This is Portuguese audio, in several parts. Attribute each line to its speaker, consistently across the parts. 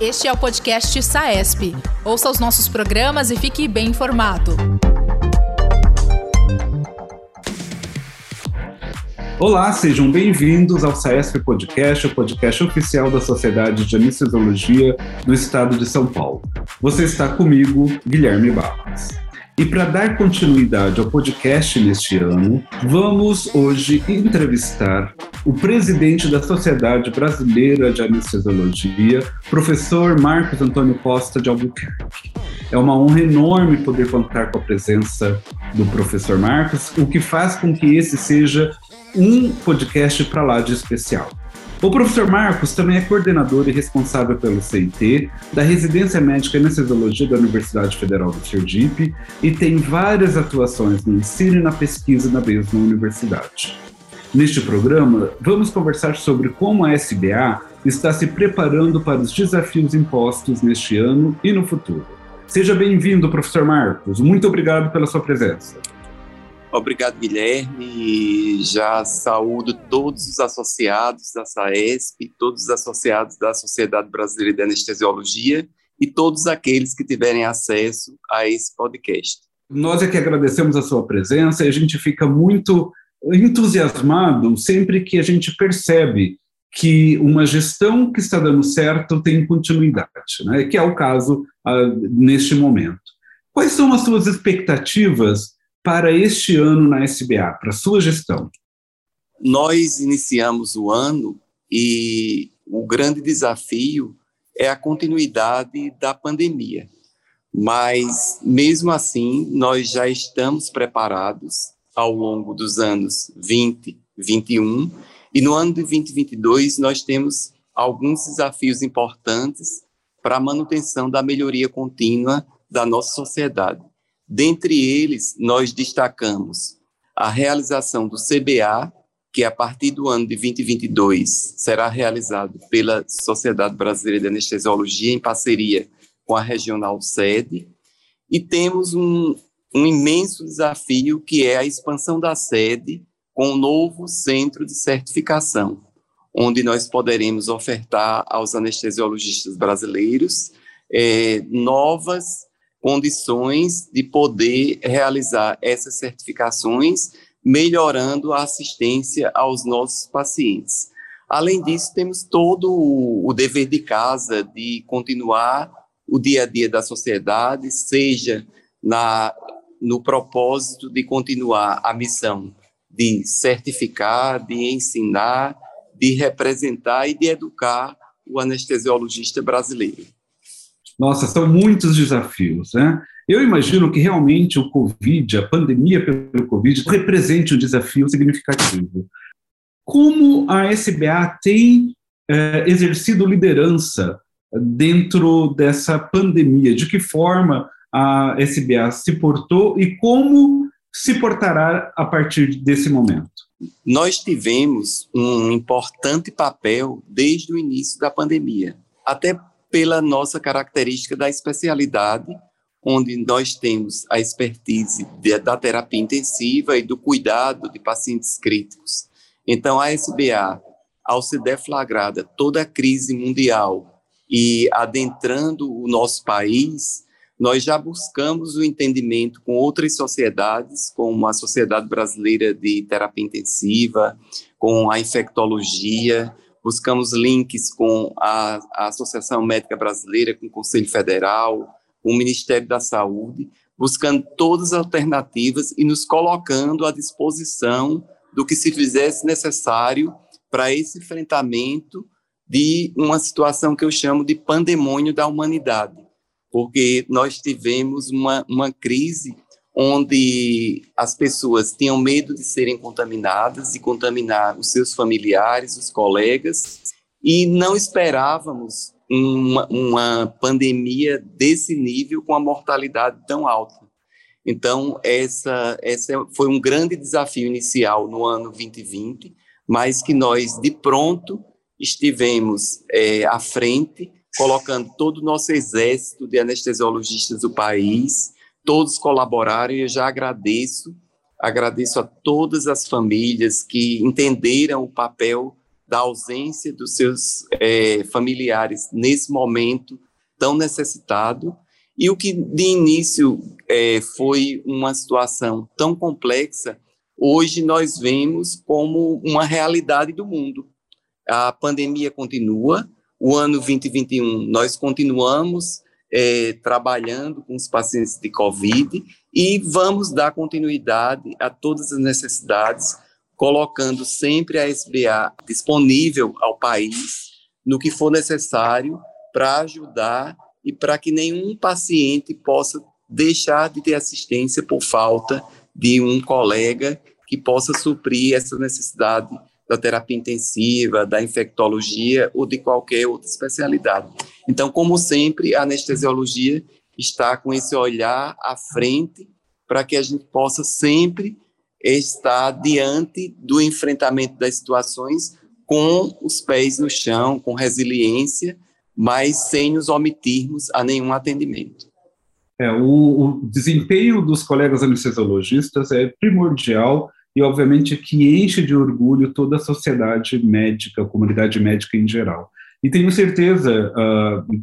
Speaker 1: Este é o podcast SAESP. Ouça os nossos programas e fique bem informado.
Speaker 2: Olá, sejam bem-vindos ao SAESP Podcast, o podcast oficial da Sociedade de Anestesiologia do Estado de São Paulo. Você está comigo, Guilherme Barros. E para dar continuidade ao podcast neste ano, vamos hoje entrevistar o presidente da Sociedade Brasileira de Anestesiologia, professor Marcos Antônio Costa de Albuquerque. É uma honra enorme poder contar com a presença do professor Marcos, o que faz com que esse seja um podcast para lá de especial. O professor Marcos também é coordenador e responsável pelo CIT da Residência Médica em Anestesiologia da Universidade Federal do Sergipe e tem várias atuações no ensino e na pesquisa na mesma universidade. Neste programa, vamos conversar sobre como a SBA está se preparando para os desafios impostos neste ano e no futuro. Seja bem-vindo, professor Marcos. Muito obrigado pela sua presença.
Speaker 3: Obrigado, Guilherme. Já saúdo todos os associados da SAESP, todos os associados da Sociedade Brasileira de Anestesiologia e todos aqueles que tiverem acesso a esse podcast.
Speaker 2: Nós é que agradecemos a sua presença e a gente fica muito entusiasmado sempre que a gente percebe que uma gestão que está dando certo tem continuidade, né? que é o caso uh, neste momento. Quais são as suas expectativas para este ano na SBA, para a sua gestão?
Speaker 3: Nós iniciamos o ano e o grande desafio é a continuidade da pandemia. Mas, mesmo assim, nós já estamos preparados ao longo dos anos 20, 21, e no ano de 2022 nós temos alguns desafios importantes para a manutenção da melhoria contínua da nossa sociedade. Dentre eles, nós destacamos a realização do CBA, que a partir do ano de 2022 será realizado pela Sociedade Brasileira de Anestesiologia em parceria com a Regional Sede, e temos um, um imenso desafio que é a expansão da sede com um novo centro de certificação, onde nós poderemos ofertar aos anestesiologistas brasileiros é, novas condições de poder realizar essas certificações, melhorando a assistência aos nossos pacientes. Além disso, temos todo o dever de casa de continuar o dia a dia da sociedade, seja na, no propósito de continuar a missão de certificar, de ensinar, de representar e de educar o anestesiologista brasileiro.
Speaker 2: Nossa, são muitos desafios, né? Eu imagino que realmente o Covid, a pandemia pelo Covid, represente um desafio significativo. Como a SBA tem é, exercido liderança dentro dessa pandemia? De que forma a SBA se portou e como se portará a partir desse momento?
Speaker 3: Nós tivemos um importante papel desde o início da pandemia, até pela nossa característica da especialidade, onde nós temos a expertise da terapia intensiva e do cuidado de pacientes críticos. Então, a SBA, ao se deflagrada toda a crise mundial e adentrando o nosso país, nós já buscamos o entendimento com outras sociedades, como a Sociedade Brasileira de Terapia Intensiva, com a infectologia, buscamos links com a, a Associação Médica Brasileira, com o Conselho Federal, com o Ministério da Saúde, buscando todas as alternativas e nos colocando à disposição do que se fizesse necessário para esse enfrentamento de uma situação que eu chamo de pandemônio da humanidade, porque nós tivemos uma, uma crise onde as pessoas tinham medo de serem contaminadas e contaminar os seus familiares, os colegas, e não esperávamos uma, uma pandemia desse nível com a mortalidade tão alta. Então, essa, essa foi um grande desafio inicial no ano 2020, mas que nós, de pronto, estivemos é, à frente, colocando todo o nosso exército de anestesiologistas do país, todos colaboraram e eu já agradeço, agradeço a todas as famílias que entenderam o papel da ausência dos seus é, familiares nesse momento tão necessitado. E o que de início é, foi uma situação tão complexa, hoje nós vemos como uma realidade do mundo. A pandemia continua, o ano 2021 nós continuamos é, trabalhando com os pacientes de Covid e vamos dar continuidade a todas as necessidades, colocando sempre a SBA disponível ao país no que for necessário para ajudar e para que nenhum paciente possa deixar de ter assistência por falta de um colega que possa suprir essa necessidade da terapia intensiva, da infectologia ou de qualquer outra especialidade. Então, como sempre, a anestesiologia está com esse olhar à frente para que a gente possa sempre estar diante do enfrentamento das situações com os pés no chão, com resiliência, mas sem nos omitirmos a nenhum atendimento.
Speaker 2: É, o, o desempenho dos colegas anestesiologistas é primordial e, obviamente, que enche de orgulho toda a sociedade médica, a comunidade médica em geral. E tenho certeza, uh,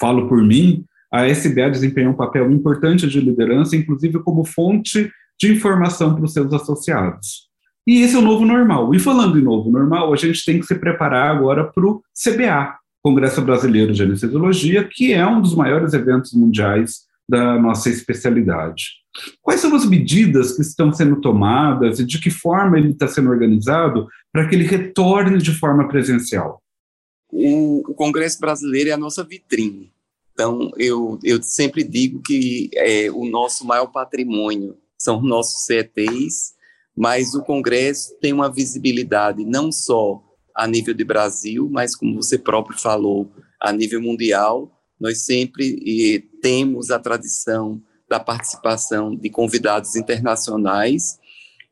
Speaker 2: falo por mim, a SBA desempenhou um papel importante de liderança, inclusive como fonte de informação para os seus associados. E esse é o novo normal. E falando em novo normal, a gente tem que se preparar agora para o CBA, Congresso Brasileiro de Anestesiologia, que é um dos maiores eventos mundiais da nossa especialidade. Quais são as medidas que estão sendo tomadas e de que forma ele está sendo organizado para que ele retorne de forma presencial?
Speaker 3: O, o Congresso Brasileiro é a nossa vitrine. Então, eu, eu sempre digo que é, o nosso maior patrimônio são nossos CETs, mas o Congresso tem uma visibilidade não só a nível de Brasil, mas como você próprio falou, a nível mundial, nós sempre temos a tradição da participação de convidados internacionais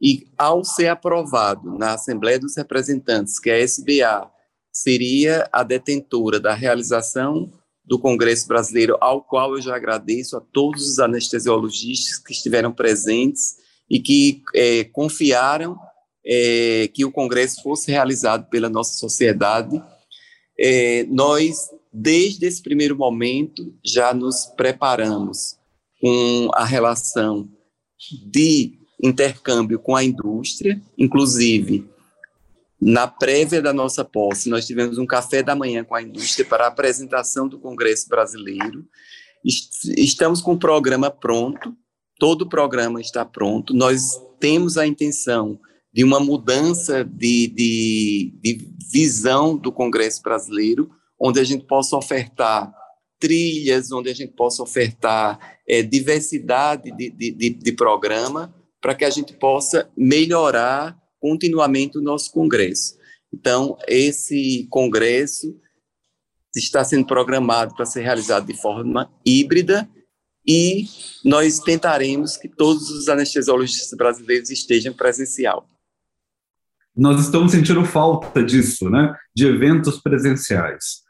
Speaker 3: e ao ser aprovado na Assembleia dos Representantes que a SBA seria a detentora da realização do Congresso Brasileiro, ao qual eu já agradeço a todos os anestesiologistas que estiveram presentes e que é, confiaram é, que o Congresso fosse realizado pela nossa sociedade. É, nós desde esse primeiro momento, já nos preparamos com a relação de intercâmbio com a indústria, inclusive na prévia da nossa posse, nós tivemos um café da manhã com a indústria para a apresentação do Congresso Brasileiro. Estamos com o programa pronto, todo o programa está pronto. Nós temos a intenção de uma mudança de, de, de visão do Congresso Brasileiro, onde a gente possa ofertar trilhas, onde a gente possa ofertar é, diversidade de, de, de, de programa, para que a gente possa melhorar continuamente o nosso congresso. Então, esse congresso está sendo programado para ser realizado de forma híbrida e nós tentaremos que todos os anestesiologistas brasileiros estejam presencial.
Speaker 2: Nós estamos sentindo falta disso, né? De eventos presenciais.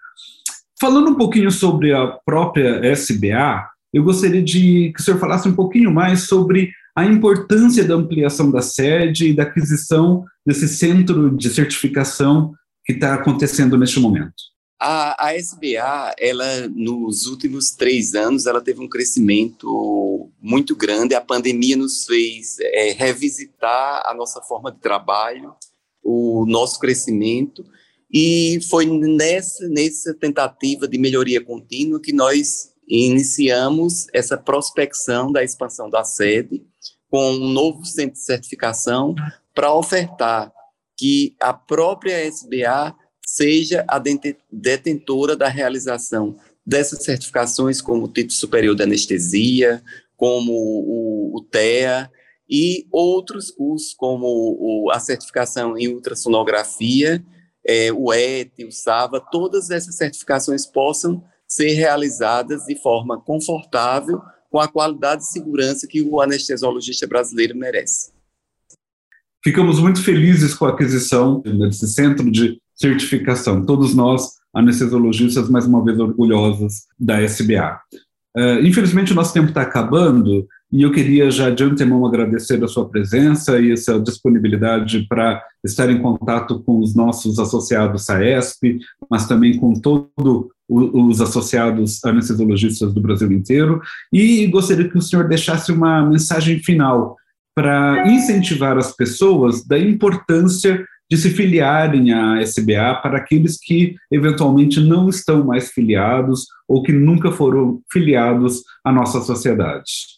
Speaker 2: Falando um pouquinho sobre a própria SBA, eu gostaria de que o senhor falasse um pouquinho mais sobre a importância da ampliação da sede e da aquisição desse centro de certificação que está acontecendo neste momento.
Speaker 3: A, a, SBA, ela nos últimos três anos, ela teve um crescimento muito grande. A pandemia nos fez é, revisitar a nossa forma de trabalho, o nosso crescimento e foi nessa, nessa tentativa de melhoria contínua que nós iniciamos essa prospecção da expansão da sede com um novo centro de certificação para ofertar que a própria SBA seja a detentora da realização dessas certificações, como o título superior de anestesia, como o, o TEA, e outros cursos, como o, a certificação em ultrassonografia é, o ET, o SAVA, todas essas certificações possam ser realizadas de forma confortável, com a qualidade e segurança que o anestesiologista brasileiro merece.
Speaker 2: Ficamos muito felizes com a aquisição desse centro de certificação. Todos nós, anestesiologistas, mais uma vez orgulhosos da SBA. Uh, infelizmente, o nosso tempo está acabando e eu queria já de antemão agradecer a sua presença e essa disponibilidade para estar em contato com os nossos associados SAESP, mas também com todos os associados anestesiologistas do Brasil inteiro, e gostaria que o senhor deixasse uma mensagem final para incentivar as pessoas da importância de se filiarem à SBA para aqueles que eventualmente não estão mais filiados ou que nunca foram filiados à nossa sociedade.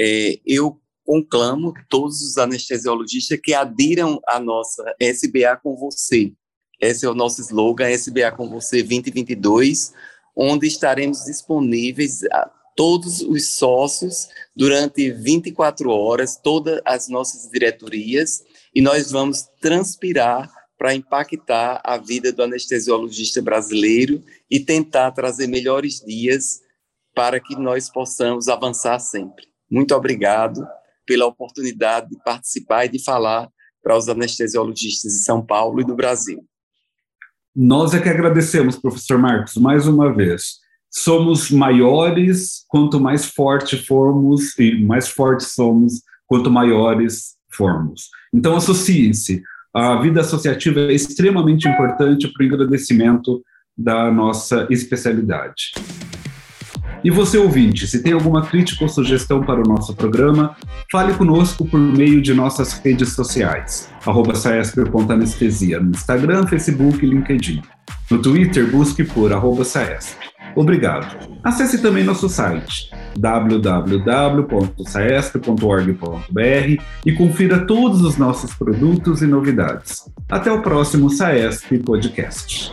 Speaker 3: É, eu conclamo todos os anestesiologistas que adiram à nossa SBA com você. Esse é o nosso slogan, SBA com você 2022, onde estaremos disponíveis a todos os sócios durante 24 horas, todas as nossas diretorias, e nós vamos transpirar para impactar a vida do anestesiologista brasileiro e tentar trazer melhores dias para que nós possamos avançar sempre. Muito obrigado pela oportunidade de participar e de falar para os anestesiologistas de São Paulo e do Brasil.
Speaker 2: Nós é que agradecemos, professor Marcos, mais uma vez. Somos maiores quanto mais forte formos, e mais fortes somos quanto maiores formos. Então, associe-se. A vida associativa é extremamente importante para o engrandecimento da nossa especialidade. E você, ouvinte, se tem alguma crítica ou sugestão para o nosso programa, fale conosco por meio de nossas redes sociais, arroba saesp.anestesia, no Instagram, Facebook e LinkedIn. No Twitter, busque por arroba saesp. Obrigado. Acesse também nosso site www.saesp.org.br e confira todos os nossos produtos e novidades. Até o próximo Saesp Podcast.